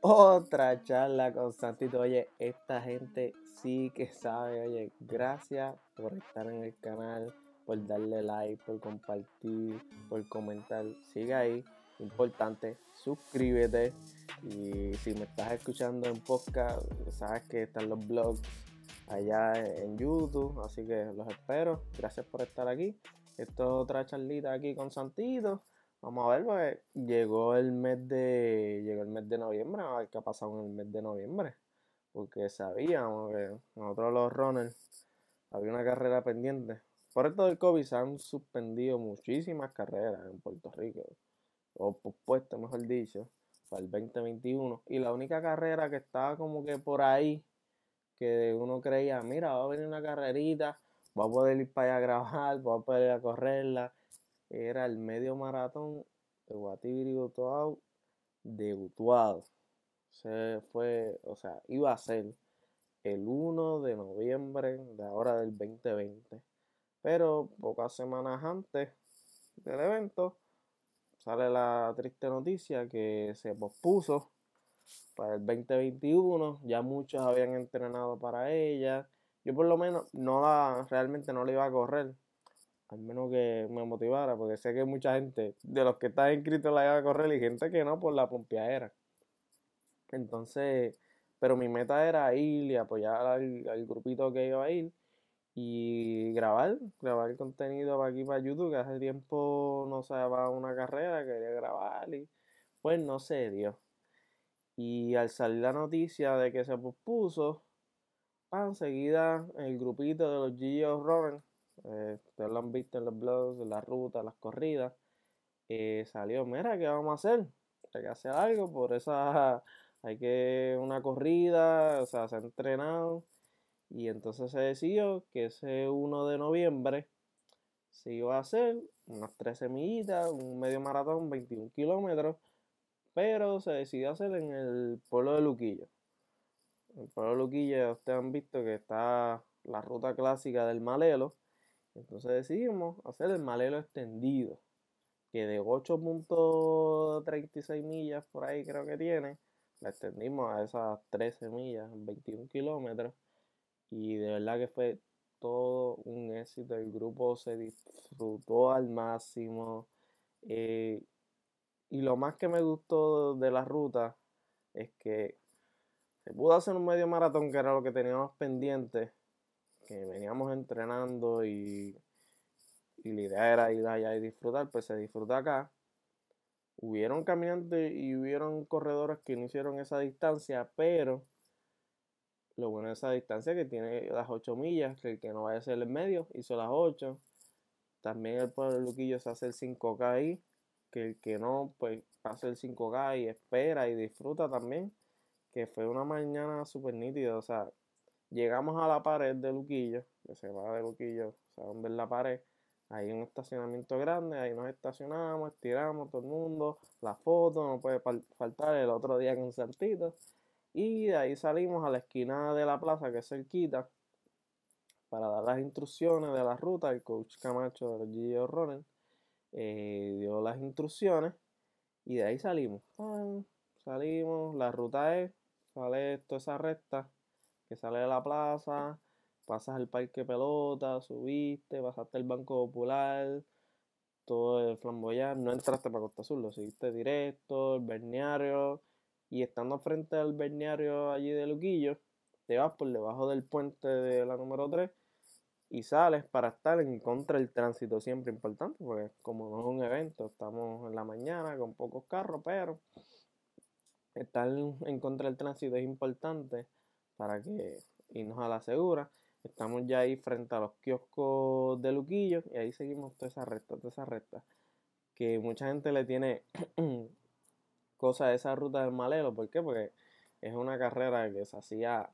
otra charla con Santito. Oye, esta gente sí que sabe. Oye, gracias por estar en el canal, por darle like, por compartir, por comentar. Sigue ahí. Importante, suscríbete. Y si me estás escuchando en podcast, sabes que están los blogs allá en YouTube. Así que los espero. Gracias por estar aquí. Esto es otra charlita aquí con Santito. Vamos a ver, pues llegó el mes de. Llegó el mes de noviembre, a ver qué ha pasado en el mes de noviembre. Porque sabíamos que nosotros los runners había una carrera pendiente. Por esto del COVID se han suspendido muchísimas carreras en Puerto Rico. O pospuesto, mejor dicho, para el 2021. Y la única carrera que estaba como que por ahí, que uno creía, mira, va a venir una carrerita, va a poder ir para allá a grabar, va a poder ir a correrla era el medio maratón de Guatibiri de Utuado. Se fue, o sea, iba a ser el 1 de noviembre de ahora del 2020. Pero pocas semanas antes del evento sale la triste noticia que se pospuso para el 2021. Ya muchos habían entrenado para ella. Yo por lo menos no la, realmente no la iba a correr al menos que me motivara, porque sé que mucha gente de los que están inscritos la iba a correr y gente que no por la pompeadera. Entonces, pero mi meta era ir y apoyar al, grupito que iba a ir y grabar, grabar contenido para aquí para YouTube, que hace tiempo no se daba una carrera, quería grabar y pues no se dio. Y al salir la noticia de que se pospuso, enseguida el grupito de los Gio Robin ustedes lo han visto en los blogs, en la ruta, las corridas, salió, mira, ¿qué vamos a hacer? Hay que hacer algo, por esa hay que una corrida, o sea, se ha entrenado. Y entonces se decidió que ese 1 de noviembre se iba a hacer unas 13 millitas, un medio maratón, 21 kilómetros, pero se decidió hacer en el pueblo de Luquillo. El pueblo de Luquillo, ustedes han visto que está la ruta clásica del Malelo, entonces decidimos hacer el malelo extendido, que de 8.36 millas por ahí creo que tiene, la extendimos a esas 13 millas, 21 kilómetros, y de verdad que fue todo un éxito, el grupo se disfrutó al máximo, eh, y lo más que me gustó de la ruta es que se pudo hacer un medio maratón, que era lo que teníamos pendiente, que veníamos entrenando y, la idea era ir allá y disfrutar, pues se disfruta acá. Hubieron caminantes y hubieron corredores que no hicieron esa distancia, pero lo bueno de esa distancia que tiene las 8 millas, que el que no vaya a ser el medio hizo las 8. También el pueblo de Luquillo se hace el 5K ahí, que el que no, pues hace el 5K y espera y disfruta también, que fue una mañana súper nítida, o sea, Llegamos a la pared de Luquillo, que se va de Luquillo, o sea, donde es la pared. Hay un estacionamiento grande, ahí nos estacionamos, estiramos todo el mundo, la foto, no puede faltar el otro día con Santito. Y de ahí salimos a la esquina de la plaza, que es cerquita, para dar las instrucciones de la ruta. El coach Camacho de los Gio Ronen eh, dio las instrucciones y de ahí salimos. salimos, la ruta es, sale toda esa recta que sale de la plaza, pasas el parque pelota, subiste, pasaste el Banco Popular, todo el flamboyán, no entraste para Costa Azul, lo seguiste directo, el berniario, y estando frente al berniario allí de Luquillo, te vas por debajo del puente de la número 3 y sales para estar en contra del tránsito, siempre importante, porque como no es un evento, estamos en la mañana con pocos carros, pero estar en contra del tránsito es importante para que irnos a la segura. Estamos ya ahí frente a los kioscos de Luquillo y ahí seguimos toda esa recta, toda esa recta. Que mucha gente le tiene cosa a esa ruta del Malelo. ¿Por qué? Porque es una carrera que se hacía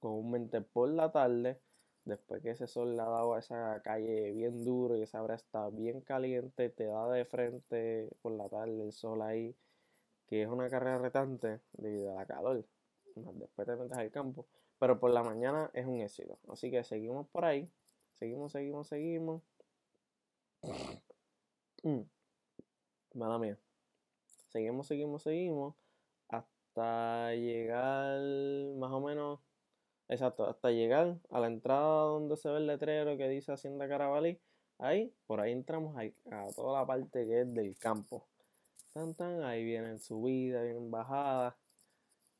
comúnmente por la tarde. Después que ese sol le ha dado a esa calle bien duro y esa hora está bien caliente, te da de frente por la tarde el sol ahí, que es una carrera retante debido a la calor después te metes al campo, pero por la mañana es un éxito. Así que seguimos por ahí, seguimos, seguimos, seguimos. Mm. Mala mía. Seguimos, seguimos, seguimos. Hasta llegar más o menos, exacto, hasta llegar a la entrada donde se ve el letrero que dice Hacienda Carabalí, ahí, por ahí entramos a toda la parte que es del campo. Tan, tan, ahí vienen subidas, vienen bajadas.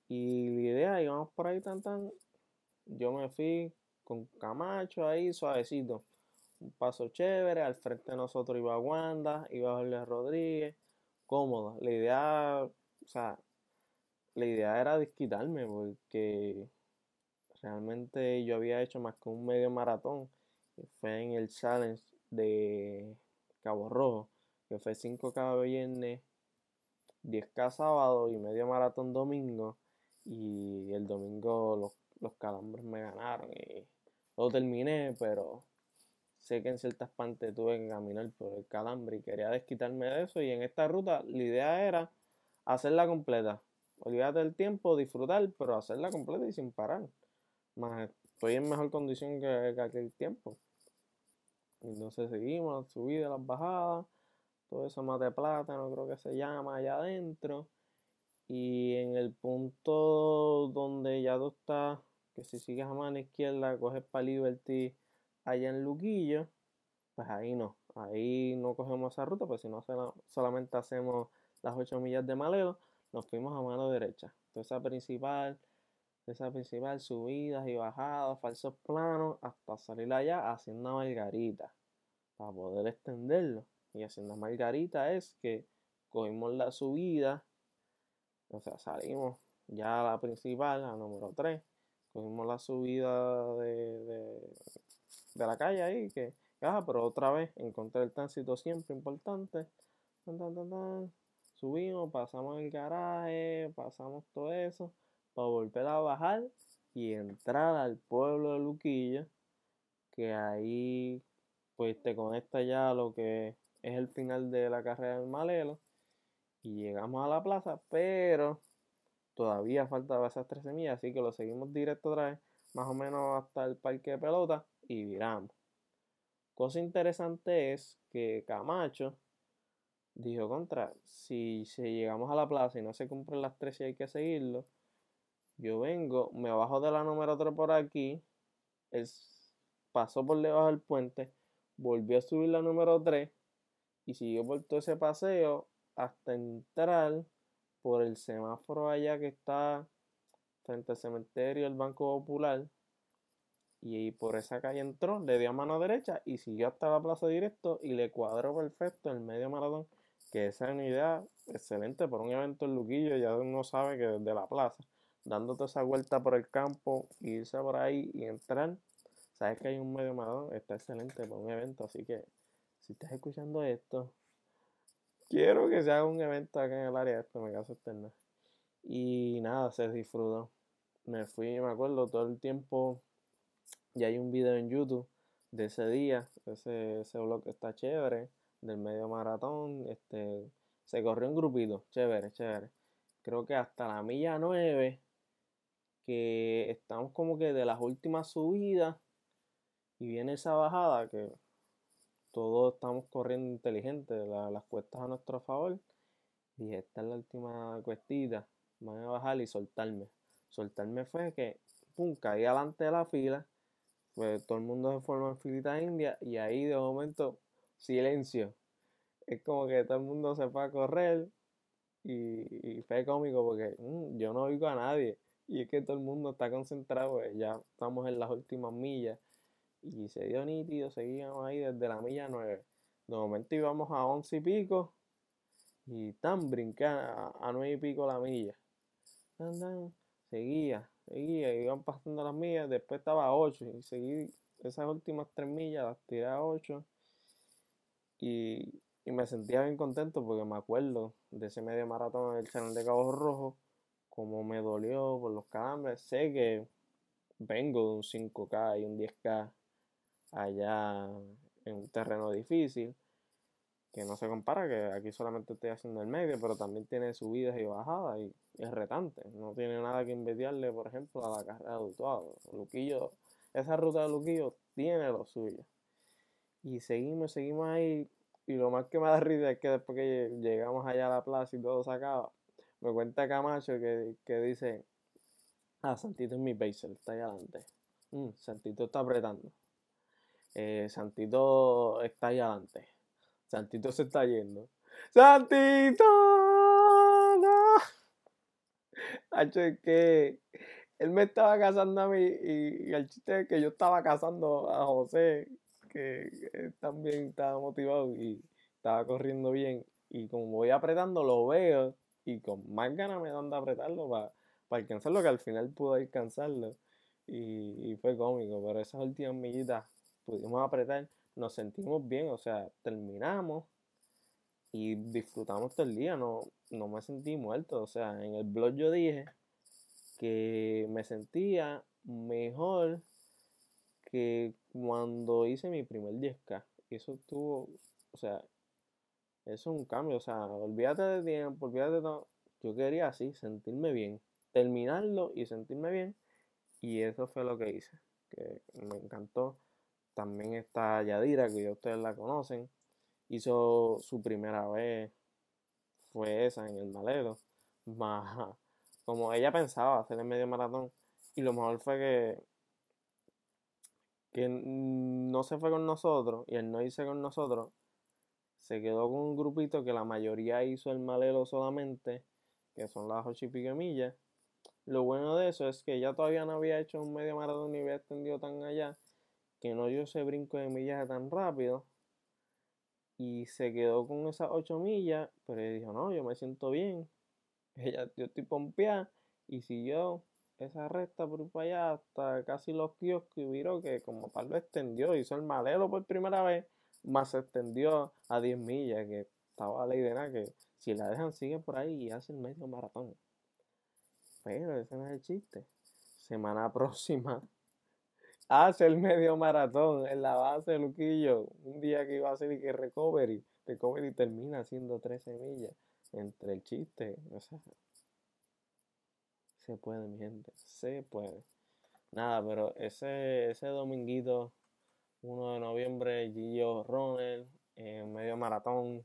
Y la idea, íbamos por ahí tan, tan. Yo me fui con Camacho ahí, suavecito. Un paso chévere, al frente de nosotros iba Wanda, iba Jorge Rodríguez, cómodo. La idea, o sea, la idea era desquitarme porque realmente yo había hecho más que un medio maratón. Fue en el challenge de Cabo Rojo, que fue 5K viernes, 10K sábado y medio maratón domingo. Y el domingo los, los calambres me ganaron y lo terminé, pero sé que en ciertas partes tuve que caminar por el calambre y quería desquitarme de eso. Y en esta ruta la idea era hacerla completa. Olvídate del tiempo, disfrutar, pero hacerla completa y sin parar. Más estoy en mejor condición que, aquel tiempo. Entonces seguimos, subida, las bajadas, todo eso más de plata, no creo que se llama allá adentro. Y en el punto donde ya tú estás que si sigues a mano izquierda, coges para Liberty allá en Luquillo, pues ahí no, ahí no cogemos esa ruta, pues si no solamente hacemos las 8 millas de maleo, nos fuimos a mano derecha. Entonces esa principal, esa principal, subidas y bajadas, falsos planos, hasta salir allá haciendo margarita, para poder extenderlo. Y haciendo margarita es que cogimos la subida, o sea, salimos ya a la principal, a número 3, cogimos la subida de, de, la calle ahí, que, ah, pero otra vez encontré el tránsito siempre importante. Subimos, pasamos el garaje, pasamos todo eso, para volver a bajar y entrar al pueblo de Luquilla, que ahí pues te conecta ya a lo que es el final de la carrera del Malelo. Llegamos a la plaza, pero Todavía falta esas 13 millas, así que lo seguimos directo otra vez, más o menos hasta el parque de pelota y viramos. Cosa interesante es que Camacho dijo contra, si, llegamos a la plaza y no se cumplen las 13 y hay que seguirlo, yo vengo, me bajo de la número 3 por aquí, pasó por debajo del puente, volvió a subir la número 3 y siguió por todo ese paseo hasta entrar por el semáforo allá que está frente al cementerio del Banco Popular. Y por esa calle entró, le dio a mano derecha y siguió hasta la plaza directo y le cuadró perfecto el medio maratón. Que esa es una idea excelente por un evento en Luquillo, ya uno sabe que desde la plaza, dándote esa vuelta por el campo, irse por ahí y entrar, sabes que hay un medio maratón, está excelente por un evento. Así que si estás escuchando esto, quiero que se haga un evento acá en el área esto, me caso externa. Y nada, se disfrutó. Me fui, me acuerdo, todo el tiempo. Y hay un video en YouTube de ese día. Ese, ese blog está chévere. Del medio maratón. Este. Se corrió un grupito. Chévere, chévere. Creo que hasta la milla 9. Que estamos como que de las últimas subidas. Y viene esa bajada que todos estamos corriendo inteligente, las cuestas a nuestro favor. Y esta es la última cuestita. Van a bajar y soltarme. Soltarme fue que, pum, caí adelante de la fila. Pues todo el mundo se formó en filita india. Y ahí de momento, silencio. Es como que todo el mundo se fue a correr. Y, fue cómico porque mm, yo no oigo a nadie. Y es que todo el mundo está concentrado. Pues, ya estamos en las últimas millas. Y se dio nítido, seguíamos ahí desde la milla 9. De momento íbamos a 11 y pico. Y tan brinqué a, 9 y pico la milla. seguía, seguía, iban pasando las millas. Después estaba a 8 y seguí esas últimas 3 millas, las tiré a 8. Y, y me sentía bien contento porque me acuerdo de ese medio maratón en el canal de Cabo Rojo. Como me dolió por los calambres. Sé que vengo de un 5K y un 10K allá en un terreno difícil, que no se compara, que aquí solamente estoy haciendo el medio, pero también tiene subidas y bajadas y es retante. No tiene nada que envidiarle, por ejemplo, a la carrera de Utuado. Luquillo, esa ruta de Luquillo tiene lo suyo. Y seguimos, seguimos ahí. Y lo más que me da risa es que después que llegamos allá a la plaza y todo se acaba, me cuenta Camacho que, que dice, ah, Santito es mi baser, está ahí adelante. Mm, Santito está apretando. Eh, Santito está ahí adelante. Santito se está yendo. ¡Santito! ¡No! Hacho, es que él me estaba casando a mí y, el chiste es que yo estaba casando a José, que también estaba motivado y estaba corriendo bien. Y como voy apretando, lo veo y con más ganas me dan de apretarlo para, alcanzarlo, que al final pude alcanzarlo. Y, y fue cómico, pero esas últimas millitas pudimos apretar, nos sentimos bien, o sea, terminamos y disfrutamos todo el día, no, no me sentí muerto, o sea, en el blog yo dije que me sentía mejor que cuando hice mi primer 10K. Y eso estuvo, o sea, eso es un cambio, o sea, olvídate de tiempo, olvídate de todo. Yo quería así, sentirme bien, terminarlo y sentirme bien. Y eso fue lo que hice, que me encantó. También está Yadira, que ya ustedes la conocen. Hizo su primera vez, fue esa en el malero. Más, como ella pensaba hacer el medio maratón. Y lo mejor fue que, que no se fue con nosotros y él no hice con nosotros. Se quedó con un grupito que la mayoría hizo el malero solamente, que son las ocho y. Lo bueno de eso es que ella todavía no había hecho un medio maratón ni había extendido tan allá, que no dio ese brinco de millaje tan rápido. Y se quedó con esas ocho millas, pero ella dijo, no, yo me siento bien, ella, yo estoy pompeada y siguió esa recta por para allá hasta casi los kioscos y viro que como tal lo extendió, hizo el malero por primera vez, más se extendió a 10 millas, que estaba la idea que si la dejan sigue por ahí y hace el medio maratón. Pero ese no es el chiste. Semana próxima hace el medio maratón en la base de Luquillo. Un día que iba a hacer y que recovery. Recovery termina haciendo 13 millas entre el chiste, o sea, se puede, mi gente, se puede. Nada, pero ese, ese dominguito, 1 de noviembre, Gillo Ronald, en medio maratón,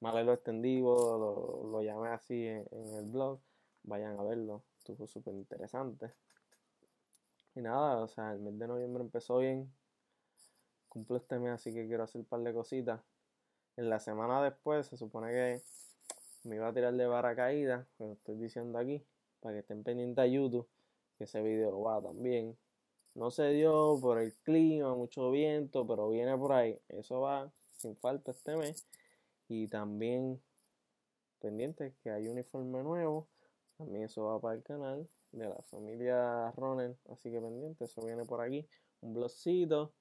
malelo extendido, lo, lo llamé así en, el blog, vayan a verlo, estuvo súper interesante. Y nada, o sea, el mes de noviembre empezó bien, cumplo este mes, así que quiero hacer un par de cositas. En la semana después se supone que me iba a tirar de caída, lo estoy diciendo aquí, para que estén pendientes a YouTube, que ese video va también. No se dio por el clima, mucho viento, pero viene por ahí. Eso va sin falta este mes. Y también pendientes que hay uniforme nuevo. También eso va para el canal de la familia Ronald. Así que pendiente, eso viene por aquí. Un blogcito.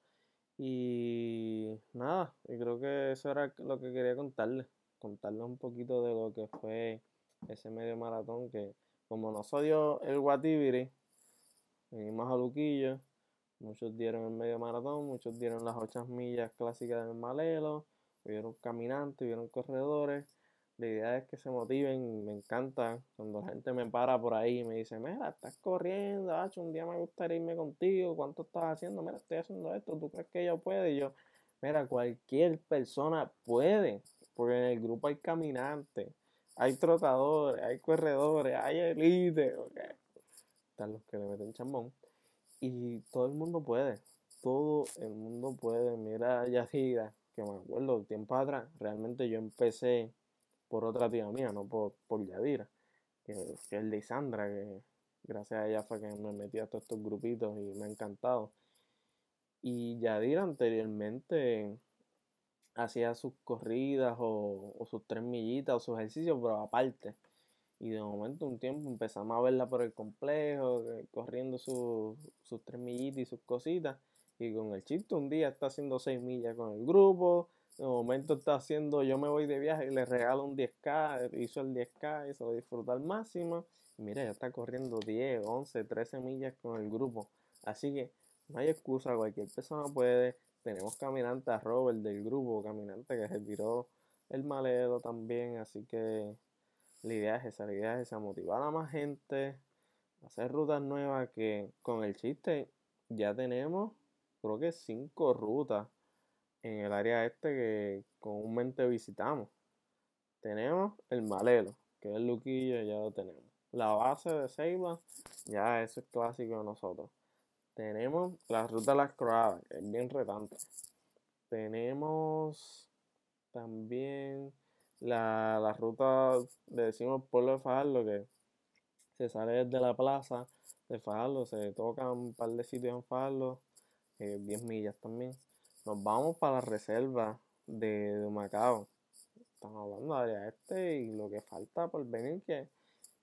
Y nada, y creo que eso era lo que quería contarles contarles un poquito de lo que fue ese medio maratón que como no se dio el Guatibiri, venimos a Luquillo, muchos dieron el medio maratón, muchos dieron las 8 millas clásicas del Malelo, vieron caminantes, vieron corredores. La idea es que se motiven, me encanta cuando la gente me para por ahí y me dice, mira, estás corriendo, un día me gustaría irme contigo, ¿cuánto estás haciendo? Mira, estoy haciendo esto, ¿tú crees que yo puedo? Y yo, mira, cualquier persona puede, porque en el grupo hay caminantes, hay trotadores, hay corredores, hay elite, Están los que le meten chambón. Y todo el mundo puede, todo el mundo puede. Mira Yadira, que me acuerdo tiempo atrás, realmente yo empecé por otra tía mía, no por, por Yadira, que, es el de Sandra, que gracias a ella fue que me metí a todos estos grupitos y me ha encantado. Y Yadira anteriormente hacía sus corridas o, sus tres millitas o sus ejercicios, pero aparte. Y de momento, un tiempo empezamos a verla por el complejo, corriendo sus tres millitas y sus cositas. Y con el chiste, un día está haciendo seis millas con el grupo. De momento está haciendo, yo me voy de viaje y le regalo un 10K, hizo el 10K y se lo disfruta al máximo. Mira, ya está corriendo 10, 11, 13 millas con el grupo. Así que no hay excusa, cualquier persona puede tenemos caminante a Robert del grupo, caminante que se tiró el malero también, así que la idea es esa, la idea motivar a más gente, hacer rutas nuevas que con el chiste ya tenemos, creo que cinco rutas en el área este que comúnmente visitamos. Tenemos el malero, que es el Luquillo, ya lo tenemos. La base de Ceiba, ya eso es clásico de nosotros. Tenemos la ruta de las croadas, que es bien retante. Tenemos también la, la ruta, le decimos pueblo de Fajardo, que se sale desde la plaza de Fajardo, se toca un par de sitios en Fajardo, 10 eh, millas también. Nos vamos para la reserva de, Macao. Estamos hablando de área este y lo que falta por venir que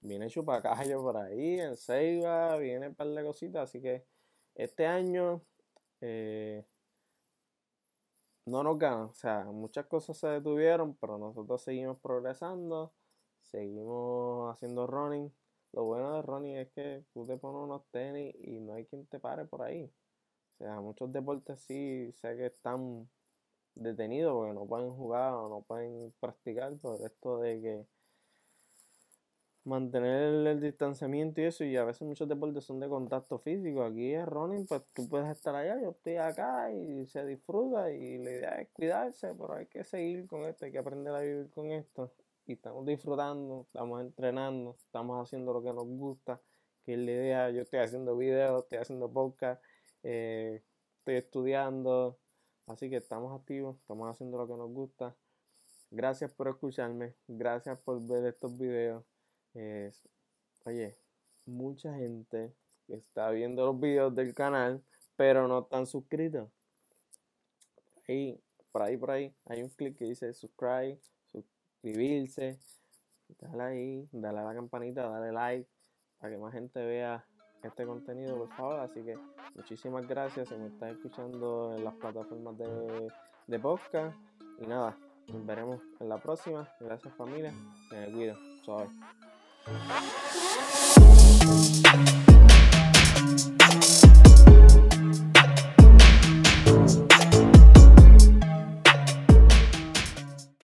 viene Chupacayo por ahí, en Ceiba, viene un par de cositas, así que este año eh, no nos ganan, o sea, muchas cosas se detuvieron, pero nosotros seguimos progresando, seguimos haciendo running. Lo bueno de running es que tú te pones unos tenis y no hay quien te pare por ahí. Sea, muchos deportes sí sé que están detenidos porque no pueden jugar o no pueden practicar por esto de que mantener el distanciamiento y eso, y a veces muchos deportes son de contacto físico. Aquí es running, pues tú puedes estar allá, yo estoy acá y se disfruta y la idea es cuidarse, pero hay que seguir con esto, hay que aprender a vivir con esto. Y estamos disfrutando, estamos entrenando, estamos haciendo lo que nos gusta, que es la idea. Yo estoy haciendo videos, estoy haciendo podcast, eh, estoy estudiando, así que estamos activos, estamos haciendo lo que nos gusta. Gracias por escucharme, gracias por ver estos videos oye, mucha gente está viendo los videos del canal, pero no están suscritos. Ahí, por ahí, por ahí, hay un clic que dice subscribe, suscribirse. Dale ahí, dale a la campanita, dale like para que más gente vea este contenido, por favor. Así que muchísimas gracias si me estás escuchando en las plataformas de, de podcast. Y nada, nos veremos en la próxima. Gracias familia. Me cuido. You.